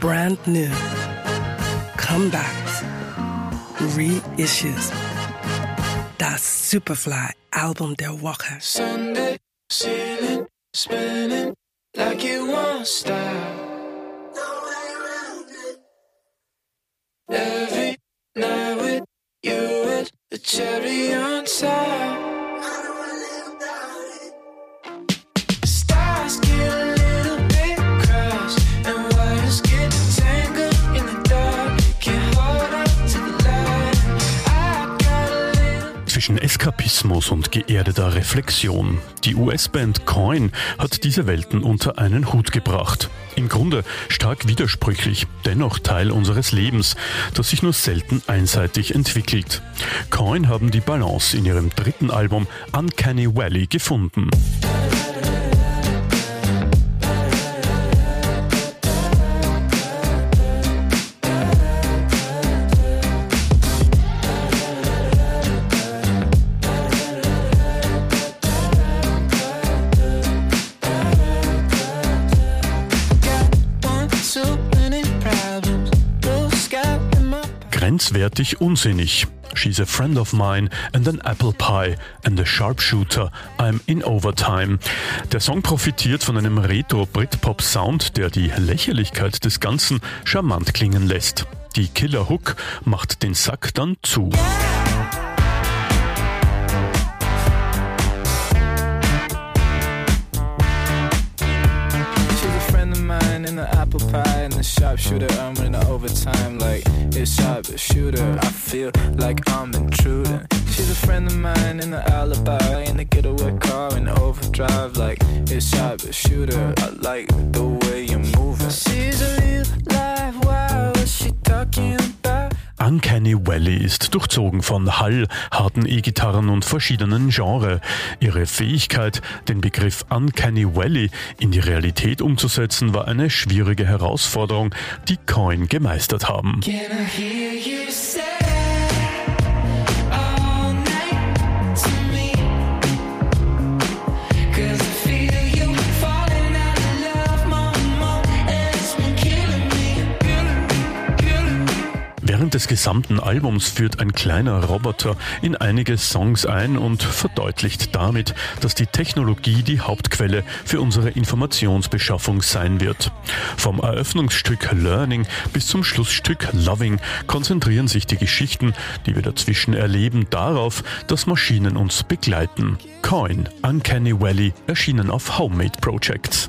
brand new, comebacks, reissues. That Superfly Album der Woche. Sunday, ceiling, spinning like it won't stop. Every night with you, it's the cherry on top. Eskapismus und geerdeter Reflexion. Die US-Band Coin hat diese Welten unter einen Hut gebracht. Im Grunde stark widersprüchlich, dennoch Teil unseres Lebens, das sich nur selten einseitig entwickelt. Coin haben die Balance in ihrem dritten Album Uncanny Valley gefunden. Grenzwertig unsinnig. She's a friend of mine and an apple pie and a sharpshooter. I'm in overtime. Der Song profitiert von einem Retro-Britpop-Sound, der die Lächerlichkeit des Ganzen charmant klingen lässt. Die Killer Hook macht den Sack dann zu. She's in the apple pie and the sharpshooter. I'm in the overtime like it's sharpshooter. I feel like I'm intruding. She's a friend of mine in the alibi in the getaway car in overdrive like it's sharpshooter. I like the way you're moving. She's a real life. Uncanny Valley ist durchzogen von Hall, harten E-Gitarren und verschiedenen Genres. Ihre Fähigkeit, den Begriff Uncanny Valley in die Realität umzusetzen, war eine schwierige Herausforderung, die Coin gemeistert haben. Während des gesamten Albums führt ein kleiner Roboter in einige Songs ein und verdeutlicht damit, dass die Technologie die Hauptquelle für unsere Informationsbeschaffung sein wird. Vom Eröffnungsstück Learning bis zum Schlussstück Loving konzentrieren sich die Geschichten, die wir dazwischen erleben, darauf, dass Maschinen uns begleiten. Coin, Uncanny Valley, erschienen auf Homemade Projects.